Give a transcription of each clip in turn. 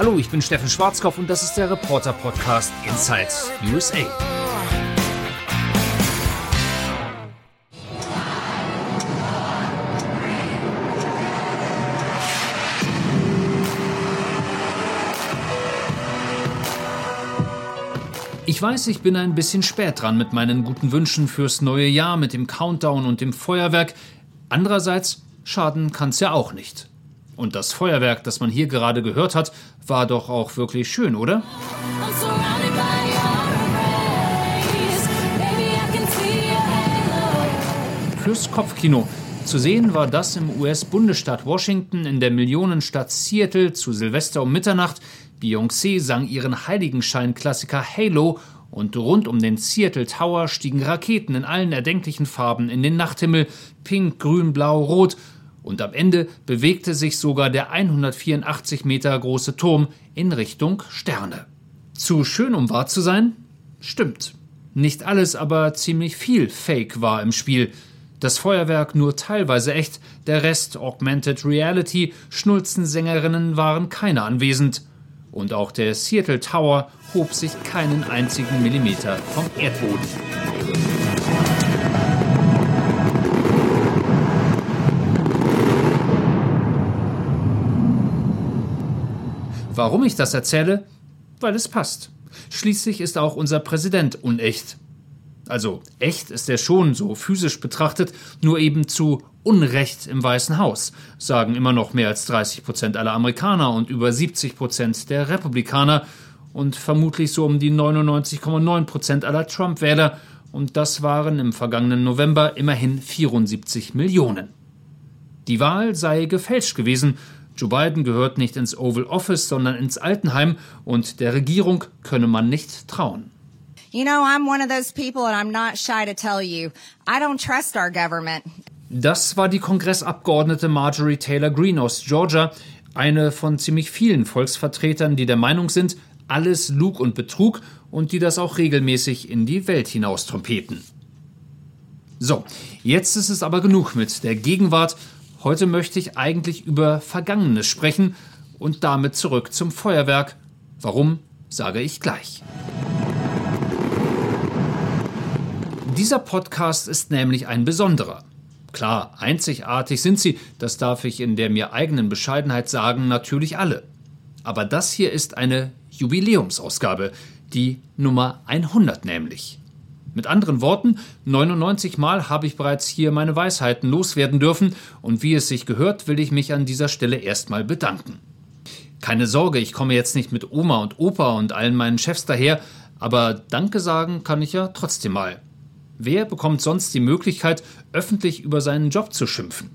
Hallo, ich bin Steffen Schwarzkopf und das ist der Reporter Podcast Inside USA. Ich weiß, ich bin ein bisschen spät dran mit meinen guten Wünschen fürs neue Jahr, mit dem Countdown und dem Feuerwerk. Andererseits, schaden kann's ja auch nicht. Und das Feuerwerk, das man hier gerade gehört hat, war doch auch wirklich schön, oder? Fürs Kopfkino. Zu sehen war das im US-Bundesstaat Washington in der Millionenstadt Seattle zu Silvester um Mitternacht. Beyoncé sang ihren Heiligenschein-Klassiker Halo und rund um den Seattle Tower stiegen Raketen in allen erdenklichen Farben in den Nachthimmel, pink, grün, blau, rot und am Ende bewegte sich sogar der 184 Meter große Turm in Richtung Sterne. Zu schön, um wahr zu sein? Stimmt. Nicht alles, aber ziemlich viel Fake war im Spiel. Das Feuerwerk nur teilweise echt, der Rest Augmented Reality, Schnulzensängerinnen waren keine anwesend. Und auch der Seattle Tower hob sich keinen einzigen Millimeter vom Erdboden. Warum ich das erzähle? Weil es passt. Schließlich ist auch unser Präsident unecht. Also echt ist er schon so physisch betrachtet, nur eben zu Unrecht im Weißen Haus, sagen immer noch mehr als 30 Prozent aller Amerikaner und über 70 Prozent der Republikaner und vermutlich so um die 99,9 Prozent aller Trump-Wähler. Und das waren im vergangenen November immerhin 74 Millionen. Die Wahl sei gefälscht gewesen, Joe Biden gehört nicht ins Oval Office, sondern ins Altenheim und der Regierung könne man nicht trauen. You know, I'm one of those people and I'm not shy to tell you, I don't trust our government. Das war die Kongressabgeordnete Marjorie Taylor Greene aus Georgia, eine von ziemlich vielen Volksvertretern, die der Meinung sind, alles Lug und Betrug und die das auch regelmäßig in die Welt hinaus trompeten. So, jetzt ist es aber genug mit der Gegenwart Heute möchte ich eigentlich über Vergangenes sprechen und damit zurück zum Feuerwerk. Warum, sage ich gleich. Dieser Podcast ist nämlich ein besonderer. Klar, einzigartig sind sie, das darf ich in der mir eigenen Bescheidenheit sagen, natürlich alle. Aber das hier ist eine Jubiläumsausgabe, die Nummer 100 nämlich. Mit anderen Worten, 99 Mal habe ich bereits hier meine Weisheiten loswerden dürfen und wie es sich gehört, will ich mich an dieser Stelle erstmal bedanken. Keine Sorge, ich komme jetzt nicht mit Oma und Opa und allen meinen Chefs daher, aber Danke sagen kann ich ja trotzdem mal. Wer bekommt sonst die Möglichkeit, öffentlich über seinen Job zu schimpfen?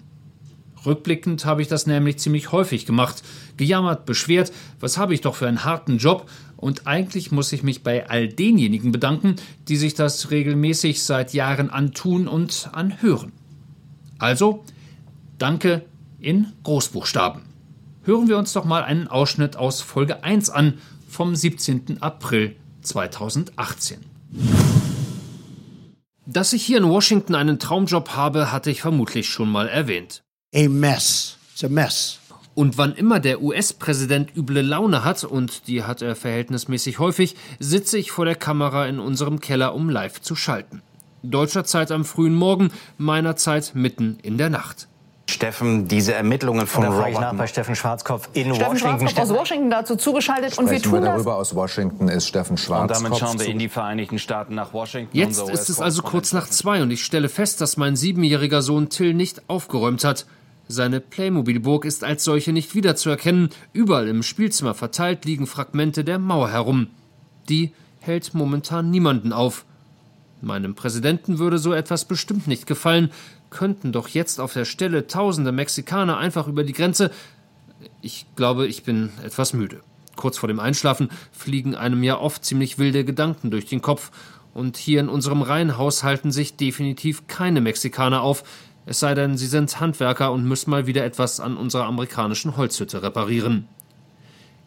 Rückblickend habe ich das nämlich ziemlich häufig gemacht, gejammert, beschwert, was habe ich doch für einen harten Job und eigentlich muss ich mich bei all denjenigen bedanken, die sich das regelmäßig seit Jahren antun und anhören. Also, danke in Großbuchstaben. Hören wir uns doch mal einen Ausschnitt aus Folge 1 an vom 17. April 2018. Dass ich hier in Washington einen Traumjob habe, hatte ich vermutlich schon mal erwähnt. A mess. It's a mess. Und wann immer der US-Präsident üble Laune hat, und die hat er verhältnismäßig häufig, sitze ich vor der Kamera in unserem Keller, um live zu schalten. Deutscher Zeit am frühen Morgen, meiner Zeit mitten in der Nacht. Steffen, diese Ermittlungen von Robert ich nach bei Steffen Schwarzkopf in Steffen Washington. Schwarzkopf aus Washington dazu zugeschaltet Sprechen und wir tun wir das. darüber aus Washington ist Steffen Schwarzkopf. Und damit schauen wir in die Vereinigten Staaten nach Washington. Jetzt ist es also kurz nach zwei und ich stelle fest, dass mein siebenjähriger Sohn Till nicht aufgeräumt hat. Seine Playmobil-Burg ist als solche nicht wiederzuerkennen. Überall im Spielzimmer verteilt liegen Fragmente der Mauer herum. Die hält momentan niemanden auf. Meinem Präsidenten würde so etwas bestimmt nicht gefallen. Könnten doch jetzt auf der Stelle tausende Mexikaner einfach über die Grenze. Ich glaube, ich bin etwas müde. Kurz vor dem Einschlafen fliegen einem ja oft ziemlich wilde Gedanken durch den Kopf. Und hier in unserem Reihenhaus halten sich definitiv keine Mexikaner auf, es sei denn, sie sind Handwerker und müssen mal wieder etwas an unserer amerikanischen Holzhütte reparieren.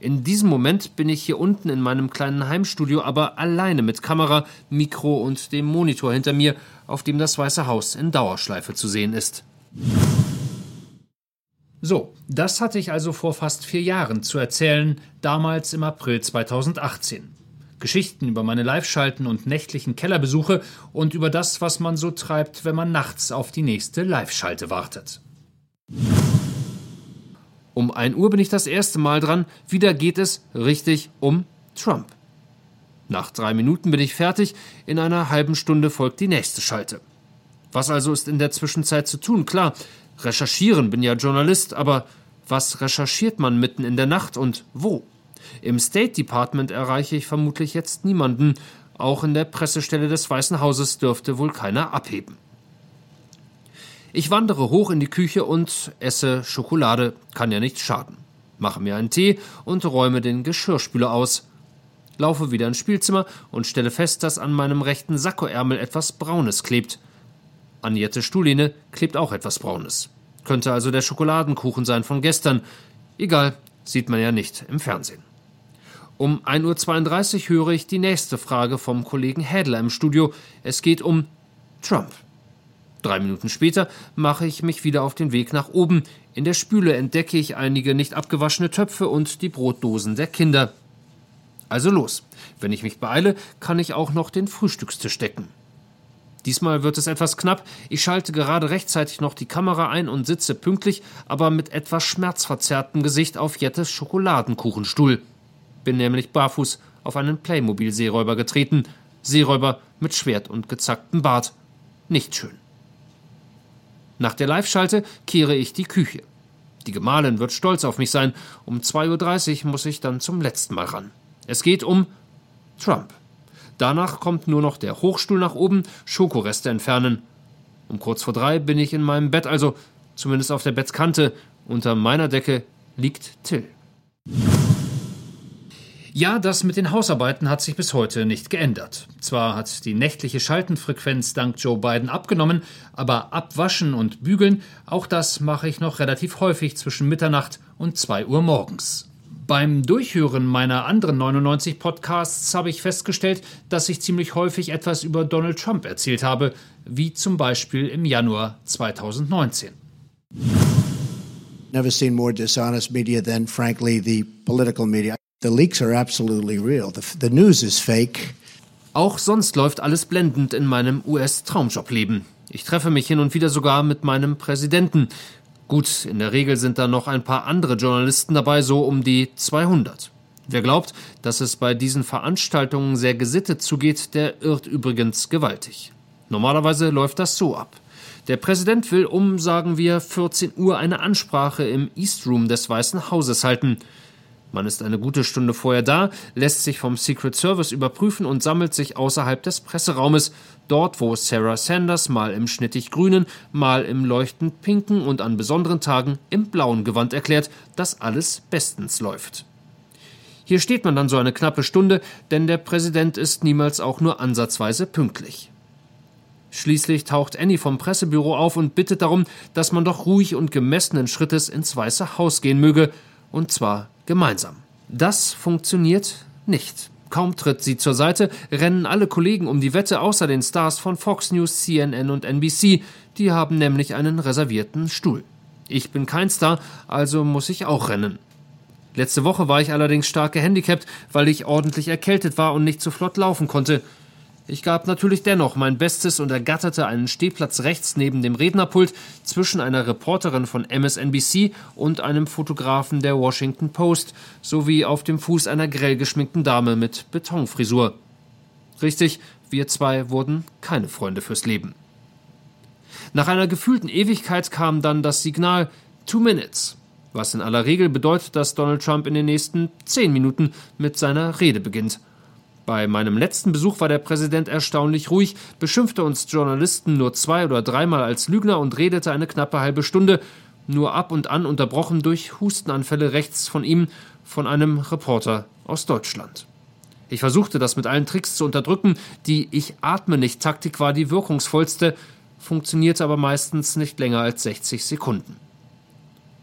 In diesem Moment bin ich hier unten in meinem kleinen Heimstudio aber alleine mit Kamera, Mikro und dem Monitor hinter mir, auf dem das Weiße Haus in Dauerschleife zu sehen ist. So, das hatte ich also vor fast vier Jahren zu erzählen, damals im April 2018. Geschichten über meine Live-Schalten und nächtlichen Kellerbesuche und über das, was man so treibt, wenn man nachts auf die nächste Live-Schalte wartet. Um 1 Uhr bin ich das erste Mal dran, wieder geht es richtig um Trump. Nach drei Minuten bin ich fertig, in einer halben Stunde folgt die nächste Schalte. Was also ist in der Zwischenzeit zu tun? Klar, recherchieren, bin ja Journalist, aber was recherchiert man mitten in der Nacht und wo? Im State Department erreiche ich vermutlich jetzt niemanden. Auch in der Pressestelle des Weißen Hauses dürfte wohl keiner abheben. Ich wandere hoch in die Küche und esse Schokolade, kann ja nicht schaden. Mache mir einen Tee und räume den Geschirrspüler aus. Laufe wieder ins Spielzimmer und stelle fest, dass an meinem rechten Sakkoärmel etwas Braunes klebt. An Jette Stuhline klebt auch etwas Braunes. Könnte also der Schokoladenkuchen sein von gestern. Egal, sieht man ja nicht im Fernsehen. Um 1.32 Uhr höre ich die nächste Frage vom Kollegen Hädler im Studio. Es geht um Trump. Drei Minuten später mache ich mich wieder auf den Weg nach oben. In der Spüle entdecke ich einige nicht abgewaschene Töpfe und die Brotdosen der Kinder. Also los. Wenn ich mich beeile, kann ich auch noch den Frühstückstisch decken. Diesmal wird es etwas knapp. Ich schalte gerade rechtzeitig noch die Kamera ein und sitze pünktlich, aber mit etwas schmerzverzerrtem Gesicht auf Jettes Schokoladenkuchenstuhl. Bin nämlich barfuß auf einen Playmobil-Seeräuber getreten. Seeräuber mit Schwert und gezacktem Bart. Nicht schön. Nach der Live-Schalte kehre ich die Küche. Die Gemahlin wird stolz auf mich sein. Um 2.30 Uhr muss ich dann zum letzten Mal ran. Es geht um Trump. Danach kommt nur noch der Hochstuhl nach oben, Schokoreste entfernen. Um kurz vor drei bin ich in meinem Bett, also zumindest auf der Bettkante. Unter meiner Decke liegt Till. Ja, das mit den Hausarbeiten hat sich bis heute nicht geändert. Zwar hat die nächtliche Schaltenfrequenz dank Joe Biden abgenommen, aber abwaschen und bügeln, auch das mache ich noch relativ häufig zwischen Mitternacht und 2 Uhr morgens. Beim Durchhören meiner anderen 99 Podcasts habe ich festgestellt, dass ich ziemlich häufig etwas über Donald Trump erzählt habe, wie zum Beispiel im Januar 2019. Never seen more dishonest media than, frankly, the political media. The leaks are absolutely real. The, the news is fake. Auch sonst läuft alles blendend in meinem US-Traumjob-Leben. Ich treffe mich hin und wieder sogar mit meinem Präsidenten. Gut, in der Regel sind da noch ein paar andere Journalisten dabei, so um die 200. Wer glaubt, dass es bei diesen Veranstaltungen sehr gesittet zugeht, der irrt übrigens gewaltig. Normalerweise läuft das so ab. Der Präsident will um, sagen wir, 14 Uhr eine Ansprache im East Room des Weißen Hauses halten. Man ist eine gute Stunde vorher da, lässt sich vom Secret Service überprüfen und sammelt sich außerhalb des Presseraumes, dort wo Sarah Sanders mal im schnittig grünen, mal im leuchtend pinken und an besonderen Tagen im blauen Gewand erklärt, dass alles bestens läuft. Hier steht man dann so eine knappe Stunde, denn der Präsident ist niemals auch nur ansatzweise pünktlich. Schließlich taucht Annie vom Pressebüro auf und bittet darum, dass man doch ruhig und gemessenen Schrittes ins Weiße Haus gehen möge, und zwar gemeinsam. Das funktioniert nicht. Kaum tritt sie zur Seite, rennen alle Kollegen um die Wette außer den Stars von Fox News, CNN und NBC. Die haben nämlich einen reservierten Stuhl. Ich bin kein Star, also muss ich auch rennen. Letzte Woche war ich allerdings stark gehandicapt, weil ich ordentlich erkältet war und nicht so flott laufen konnte. Ich gab natürlich dennoch mein Bestes und ergatterte einen Stehplatz rechts neben dem Rednerpult zwischen einer Reporterin von MSNBC und einem Fotografen der Washington Post sowie auf dem Fuß einer grell geschminkten Dame mit Betonfrisur. Richtig, wir zwei wurden keine Freunde fürs Leben. Nach einer gefühlten Ewigkeit kam dann das Signal Two Minutes, was in aller Regel bedeutet, dass Donald Trump in den nächsten zehn Minuten mit seiner Rede beginnt. Bei meinem letzten Besuch war der Präsident erstaunlich ruhig, beschimpfte uns Journalisten nur zwei oder dreimal als Lügner und redete eine knappe halbe Stunde, nur ab und an unterbrochen durch Hustenanfälle rechts von ihm von einem Reporter aus Deutschland. Ich versuchte das mit allen Tricks zu unterdrücken, die Ich atme nicht Taktik war die wirkungsvollste, funktionierte aber meistens nicht länger als 60 Sekunden.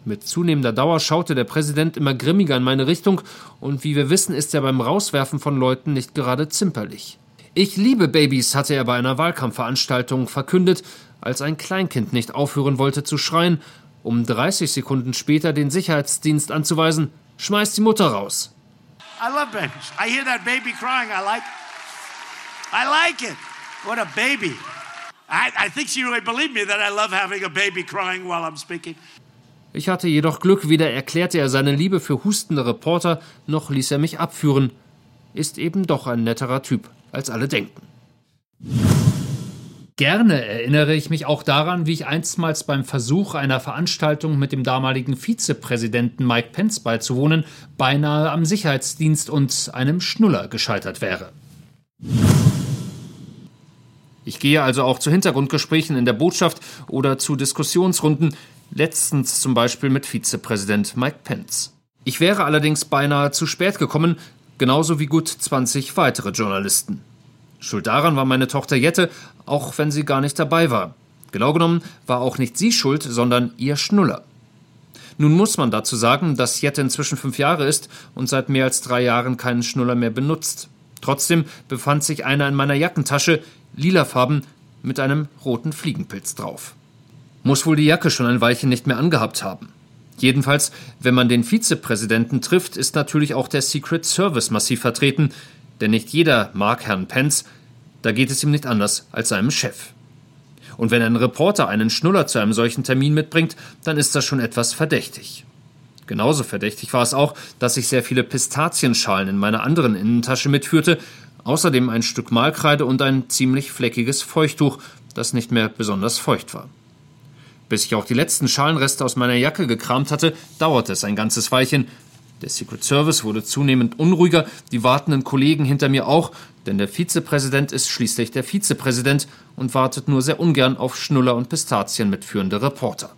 Mit zunehmender Dauer schaute der Präsident immer grimmiger in meine Richtung, und wie wir wissen, ist er beim Rauswerfen von Leuten nicht gerade zimperlich. Ich liebe Babys, hatte er bei einer Wahlkampfveranstaltung verkündet, als ein Kleinkind nicht aufhören wollte zu schreien, um 30 Sekunden später den Sicherheitsdienst anzuweisen, schmeißt die Mutter raus. I love babies. I hear that baby crying. I like I like it. What a baby. I, I think she really believed me that I love having a baby crying while I'm speaking. Ich hatte jedoch Glück, weder erklärte er seine Liebe für hustende Reporter, noch ließ er mich abführen. Ist eben doch ein netterer Typ, als alle denken. Gerne erinnere ich mich auch daran, wie ich einstmals beim Versuch einer Veranstaltung mit dem damaligen Vizepräsidenten Mike Pence beizuwohnen, beinahe am Sicherheitsdienst und einem Schnuller gescheitert wäre. Ich gehe also auch zu Hintergrundgesprächen in der Botschaft oder zu Diskussionsrunden, letztens zum Beispiel mit Vizepräsident Mike Pence. Ich wäre allerdings beinahe zu spät gekommen, genauso wie gut 20 weitere Journalisten. Schuld daran war meine Tochter Jette, auch wenn sie gar nicht dabei war. Genau genommen war auch nicht sie schuld, sondern ihr Schnuller. Nun muss man dazu sagen, dass Jette inzwischen fünf Jahre ist und seit mehr als drei Jahren keinen Schnuller mehr benutzt. Trotzdem befand sich einer in meiner Jackentasche, lilafarben, mit einem roten Fliegenpilz drauf. Muss wohl die Jacke schon ein Weilchen nicht mehr angehabt haben. Jedenfalls, wenn man den Vizepräsidenten trifft, ist natürlich auch der Secret Service massiv vertreten, denn nicht jeder mag Herrn Pence, da geht es ihm nicht anders als seinem Chef. Und wenn ein Reporter einen Schnuller zu einem solchen Termin mitbringt, dann ist das schon etwas verdächtig. Genauso verdächtig war es auch, dass ich sehr viele Pistazienschalen in meiner anderen Innentasche mitführte, außerdem ein Stück Malkreide und ein ziemlich fleckiges Feuchttuch, das nicht mehr besonders feucht war. Bis ich auch die letzten Schalenreste aus meiner Jacke gekramt hatte, dauerte es ein ganzes Weilchen, der Secret Service wurde zunehmend unruhiger, die wartenden Kollegen hinter mir auch, denn der Vizepräsident ist schließlich der Vizepräsident und wartet nur sehr ungern auf Schnuller und Pistazien mitführende Reporter.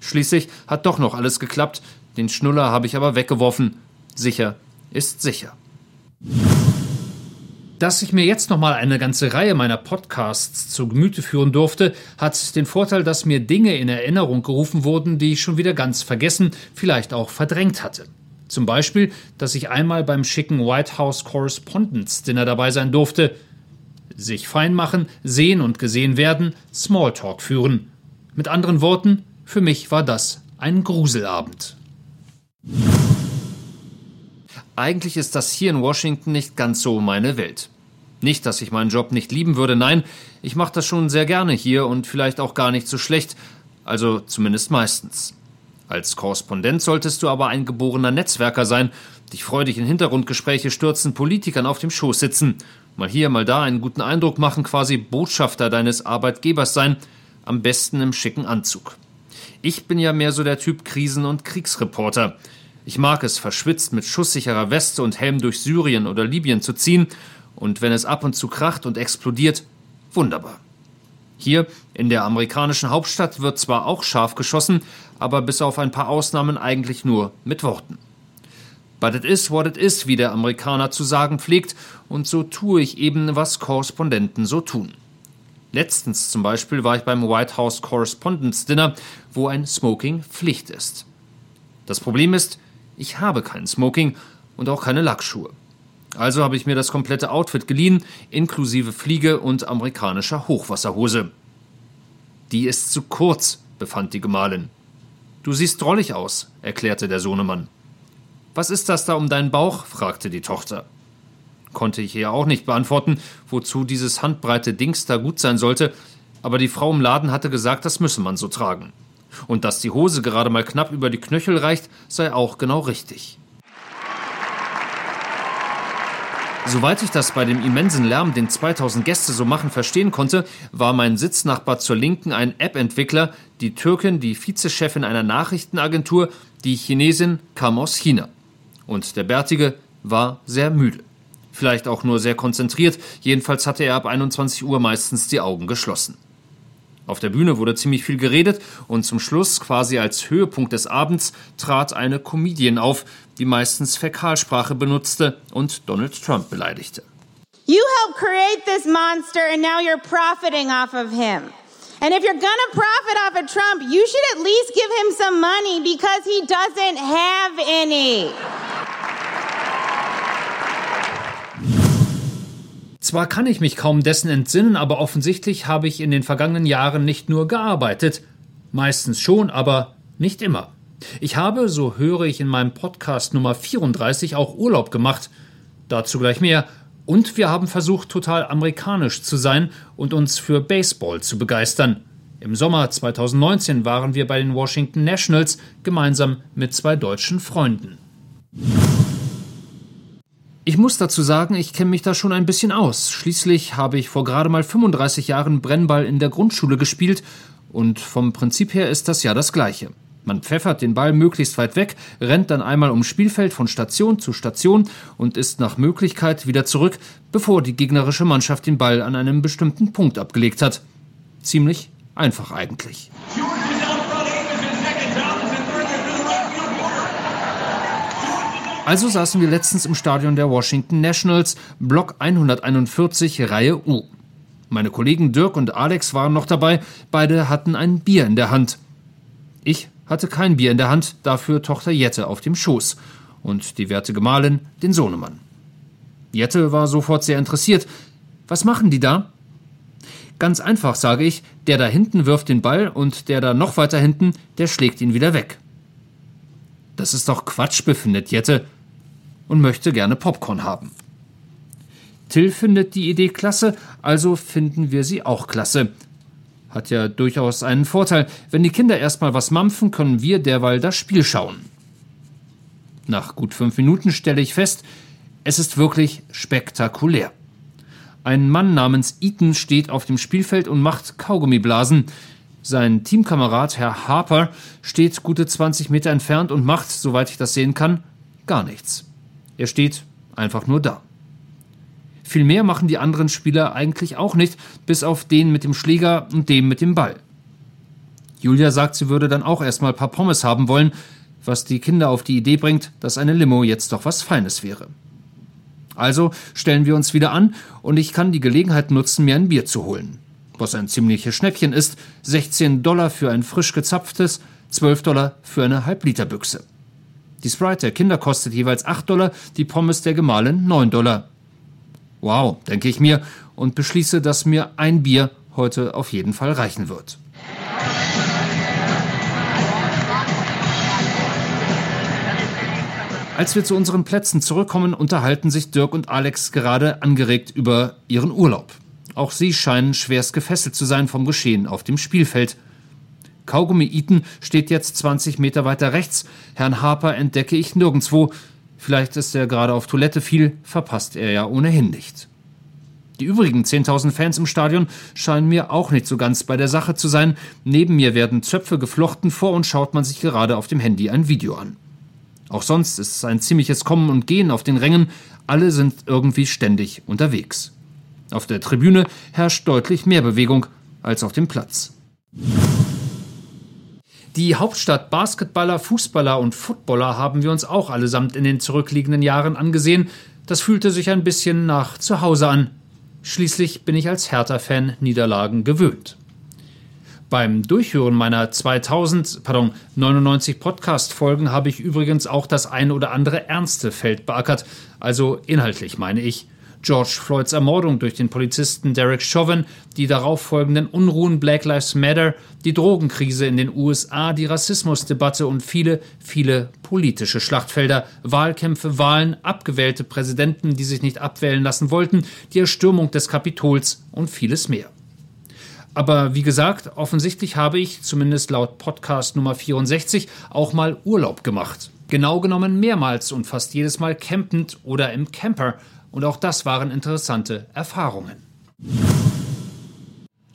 Schließlich hat doch noch alles geklappt, den Schnuller habe ich aber weggeworfen. Sicher ist sicher. Dass ich mir jetzt nochmal eine ganze Reihe meiner Podcasts zu Gemüte führen durfte, hat den Vorteil, dass mir Dinge in Erinnerung gerufen wurden, die ich schon wieder ganz vergessen, vielleicht auch verdrängt hatte. Zum Beispiel, dass ich einmal beim schicken White House Correspondence Dinner dabei sein durfte. Sich fein machen, sehen und gesehen werden, Smalltalk führen. Mit anderen Worten, für mich war das ein Gruselabend. Eigentlich ist das hier in Washington nicht ganz so meine Welt. Nicht, dass ich meinen Job nicht lieben würde, nein, ich mache das schon sehr gerne hier und vielleicht auch gar nicht so schlecht, also zumindest meistens. Als Korrespondent solltest du aber ein geborener Netzwerker sein, dich freudig in Hintergrundgespräche stürzen, Politikern auf dem Schoß sitzen, mal hier, mal da einen guten Eindruck machen, quasi Botschafter deines Arbeitgebers sein, am besten im schicken Anzug. Ich bin ja mehr so der Typ Krisen- und Kriegsreporter. Ich mag es, verschwitzt mit schusssicherer Weste und Helm durch Syrien oder Libyen zu ziehen, und wenn es ab und zu kracht und explodiert, wunderbar. Hier in der amerikanischen Hauptstadt wird zwar auch scharf geschossen, aber bis auf ein paar Ausnahmen eigentlich nur mit Worten. But it is what it is, wie der Amerikaner zu sagen pflegt, und so tue ich eben, was Korrespondenten so tun. Letztens zum Beispiel war ich beim White House Correspondence Dinner, wo ein Smoking Pflicht ist. Das Problem ist, ich habe kein Smoking und auch keine Lackschuhe. Also habe ich mir das komplette Outfit geliehen, inklusive Fliege und amerikanischer Hochwasserhose. Die ist zu kurz, befand die Gemahlin. Du siehst drollig aus, erklärte der Sohnemann. Was ist das da um deinen Bauch? fragte die Tochter. Konnte ich ihr auch nicht beantworten, wozu dieses handbreite Dings da gut sein sollte, aber die Frau im Laden hatte gesagt, das müsse man so tragen. Und dass die Hose gerade mal knapp über die Knöchel reicht, sei auch genau richtig. Soweit ich das bei dem immensen Lärm, den 2000 Gäste so machen, verstehen konnte, war mein Sitznachbar zur Linken ein App-Entwickler, die Türkin, die Vizechefin einer Nachrichtenagentur, die Chinesin kam aus China. Und der Bärtige war sehr müde. Vielleicht auch nur sehr konzentriert, jedenfalls hatte er ab 21 Uhr meistens die Augen geschlossen. Auf der Bühne wurde ziemlich viel geredet und zum Schluss, quasi als Höhepunkt des Abends, trat eine Comedian auf, die meistens Fäkalsprache benutzte und Donald Trump beleidigte. You helped create this monster and now you're profiting off of him. And if you're gonna profit off of Trump, you should at least give him some money because he doesn't have any. Zwar kann ich mich kaum dessen entsinnen, aber offensichtlich habe ich in den vergangenen Jahren nicht nur gearbeitet, Meistens schon, aber nicht immer. Ich habe, so höre ich in meinem Podcast Nummer 34, auch Urlaub gemacht. Dazu gleich mehr. Und wir haben versucht, total amerikanisch zu sein und uns für Baseball zu begeistern. Im Sommer 2019 waren wir bei den Washington Nationals gemeinsam mit zwei deutschen Freunden. Ich muss dazu sagen, ich kenne mich da schon ein bisschen aus. Schließlich habe ich vor gerade mal 35 Jahren Brennball in der Grundschule gespielt und vom Prinzip her ist das ja das gleiche. Man pfeffert den Ball möglichst weit weg, rennt dann einmal ums Spielfeld von Station zu Station und ist nach Möglichkeit wieder zurück, bevor die gegnerische Mannschaft den Ball an einem bestimmten Punkt abgelegt hat. Ziemlich einfach eigentlich. Also saßen wir letztens im Stadion der Washington Nationals, Block 141, Reihe U. Meine Kollegen Dirk und Alex waren noch dabei, beide hatten ein Bier in der Hand. Ich hatte kein Bier in der Hand, dafür Tochter Jette auf dem Schoß und die werte Gemahlin den Sohnemann. Jette war sofort sehr interessiert. Was machen die da? Ganz einfach, sage ich, der da hinten wirft den Ball und der da noch weiter hinten, der schlägt ihn wieder weg. Das ist doch Quatsch, befindet Jette und möchte gerne Popcorn haben. Till findet die Idee klasse, also finden wir sie auch klasse. Hat ja durchaus einen Vorteil. Wenn die Kinder erstmal was mampfen, können wir derweil das Spiel schauen. Nach gut fünf Minuten stelle ich fest, es ist wirklich spektakulär. Ein Mann namens Eaton steht auf dem Spielfeld und macht Kaugummiblasen. Sein Teamkamerad, Herr Harper, steht gute 20 Meter entfernt und macht, soweit ich das sehen kann, gar nichts. Er steht einfach nur da. Viel mehr machen die anderen Spieler eigentlich auch nicht, bis auf den mit dem Schläger und dem mit dem Ball. Julia sagt, sie würde dann auch erstmal ein paar Pommes haben wollen, was die Kinder auf die Idee bringt, dass eine Limo jetzt doch was Feines wäre. Also stellen wir uns wieder an und ich kann die Gelegenheit nutzen, mir ein Bier zu holen. Was ein ziemliches Schnäppchen ist, 16 Dollar für ein frisch gezapftes, 12 Dollar für eine Halbliterbüchse. Die Sprite der Kinder kostet jeweils 8 Dollar, die Pommes der Gemahlin 9 Dollar. Wow, denke ich mir und beschließe, dass mir ein Bier heute auf jeden Fall reichen wird. Als wir zu unseren Plätzen zurückkommen, unterhalten sich Dirk und Alex gerade angeregt über ihren Urlaub. Auch sie scheinen schwerst gefesselt zu sein vom Geschehen auf dem Spielfeld. Kaugummi Eaton steht jetzt 20 Meter weiter rechts. Herrn Harper entdecke ich nirgendwo. Vielleicht ist er gerade auf Toilette viel, verpasst er ja ohnehin nicht. Die übrigen 10.000 Fans im Stadion scheinen mir auch nicht so ganz bei der Sache zu sein. Neben mir werden Zöpfe geflochten, vor und schaut man sich gerade auf dem Handy ein Video an. Auch sonst ist es ein ziemliches Kommen und Gehen auf den Rängen, alle sind irgendwie ständig unterwegs. Auf der Tribüne herrscht deutlich mehr Bewegung als auf dem Platz. Die Hauptstadt Basketballer, Fußballer und Footballer haben wir uns auch allesamt in den zurückliegenden Jahren angesehen. Das fühlte sich ein bisschen nach Zuhause an. Schließlich bin ich als Hertha-Fan Niederlagen gewöhnt. Beim Durchhören meiner 2000, pardon, 99 Podcast-Folgen habe ich übrigens auch das ein oder andere ernste Feld beackert, also inhaltlich meine ich. George Floyds Ermordung durch den Polizisten Derek Chauvin, die darauffolgenden Unruhen Black Lives Matter, die Drogenkrise in den USA, die Rassismusdebatte und viele, viele politische Schlachtfelder, Wahlkämpfe, Wahlen, abgewählte Präsidenten, die sich nicht abwählen lassen wollten, die Erstürmung des Kapitols und vieles mehr. Aber wie gesagt, offensichtlich habe ich, zumindest laut Podcast Nummer 64, auch mal Urlaub gemacht. Genau genommen mehrmals und fast jedes Mal campend oder im Camper und auch das waren interessante Erfahrungen.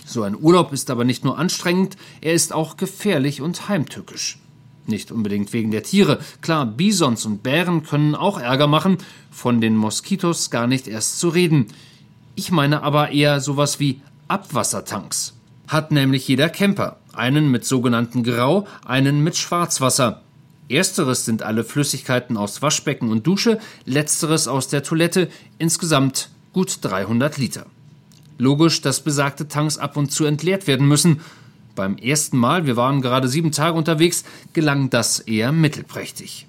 So ein Urlaub ist aber nicht nur anstrengend, er ist auch gefährlich und heimtückisch. Nicht unbedingt wegen der Tiere. Klar, Bisons und Bären können auch Ärger machen, von den Moskitos gar nicht erst zu reden. Ich meine aber eher sowas wie Abwassertanks. Hat nämlich jeder Camper. Einen mit sogenannten Grau, einen mit Schwarzwasser. Ersteres sind alle Flüssigkeiten aus Waschbecken und Dusche, letzteres aus der Toilette, insgesamt gut 300 Liter. Logisch, dass besagte Tanks ab und zu entleert werden müssen. Beim ersten Mal, wir waren gerade sieben Tage unterwegs, gelang das eher mittelprächtig.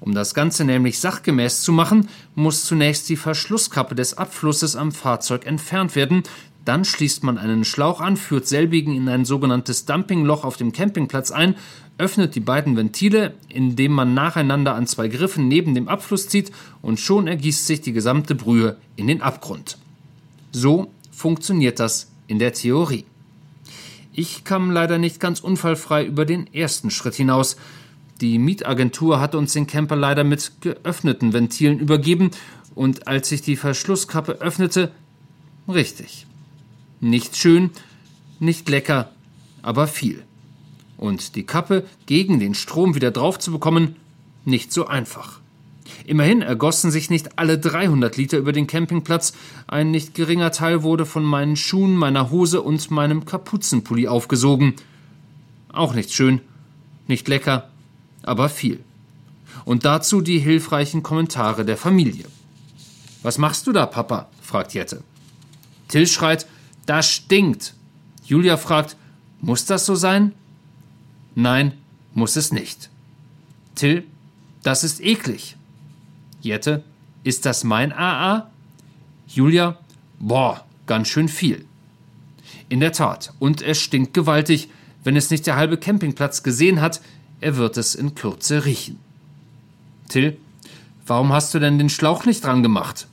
Um das Ganze nämlich sachgemäß zu machen, muss zunächst die Verschlusskappe des Abflusses am Fahrzeug entfernt werden, Dann schließt man einen Schlauch an, führt selbigen in ein sogenanntes Dumpingloch auf dem Campingplatz ein, öffnet die beiden Ventile, indem man nacheinander an zwei Griffen neben dem Abfluss zieht und schon ergießt sich die gesamte Brühe in den Abgrund. So funktioniert das in der Theorie. Ich kam leider nicht ganz unfallfrei über den ersten Schritt hinaus. Die Mietagentur hat uns den Camper leider mit geöffneten Ventilen übergeben und als ich die Verschlusskappe öffnete, richtig. Nicht schön, nicht lecker, aber viel. Und die Kappe gegen den Strom wieder drauf zu bekommen, nicht so einfach. Immerhin ergossen sich nicht alle 300 Liter über den Campingplatz, ein nicht geringer Teil wurde von meinen Schuhen, meiner Hose und meinem Kapuzenpulli aufgesogen. Auch nicht schön, nicht lecker, aber viel. Und dazu die hilfreichen Kommentare der Familie. Was machst du da, Papa? fragt Jette. Till schreit, das stinkt. Julia fragt, muss das so sein? Nein, muss es nicht. Till, das ist eklig. Jette, ist das mein AA? Julia, boah, ganz schön viel. In der Tat, und es stinkt gewaltig. Wenn es nicht der halbe Campingplatz gesehen hat, er wird es in Kürze riechen. Till, warum hast du denn den Schlauch nicht dran gemacht?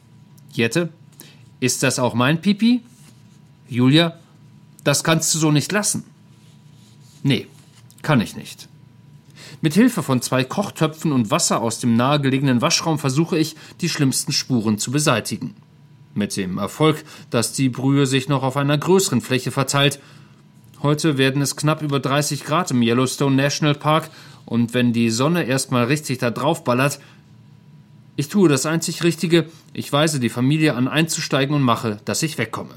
Jette, ist das auch mein Pipi? Julia, das kannst du so nicht lassen. Nee, kann ich nicht. Mit Hilfe von zwei Kochtöpfen und Wasser aus dem nahegelegenen Waschraum versuche ich, die schlimmsten Spuren zu beseitigen. Mit dem Erfolg, dass die Brühe sich noch auf einer größeren Fläche verteilt Heute werden es knapp über 30 Grad im Yellowstone National Park und wenn die Sonne erstmal richtig da drauf ballert, ich tue das einzig Richtige, ich weise die Familie an einzusteigen und mache, dass ich wegkomme.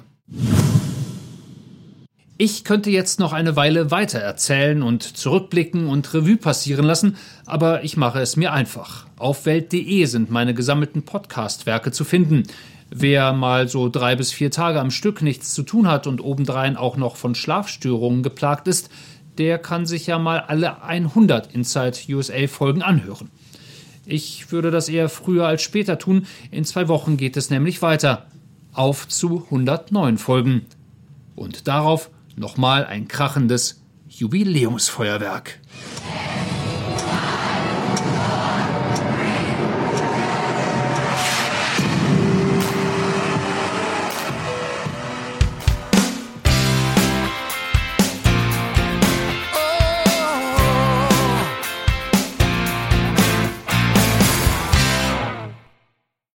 Ich könnte jetzt noch eine Weile weiter erzählen und zurückblicken und Revue passieren lassen, aber ich mache es mir einfach. Auf Welt.de sind meine gesammelten Podcast-Werke zu finden. Wer mal so drei bis vier Tage am Stück nichts zu tun hat und obendrein auch noch von Schlafstörungen geplagt ist, der kann sich ja mal alle 100 Inside USA Folgen anhören. Ich würde das eher früher als später tun. In zwei Wochen geht es nämlich weiter. Auf zu 109 Folgen. Und darauf nochmal ein krachendes Jubiläumsfeuerwerk.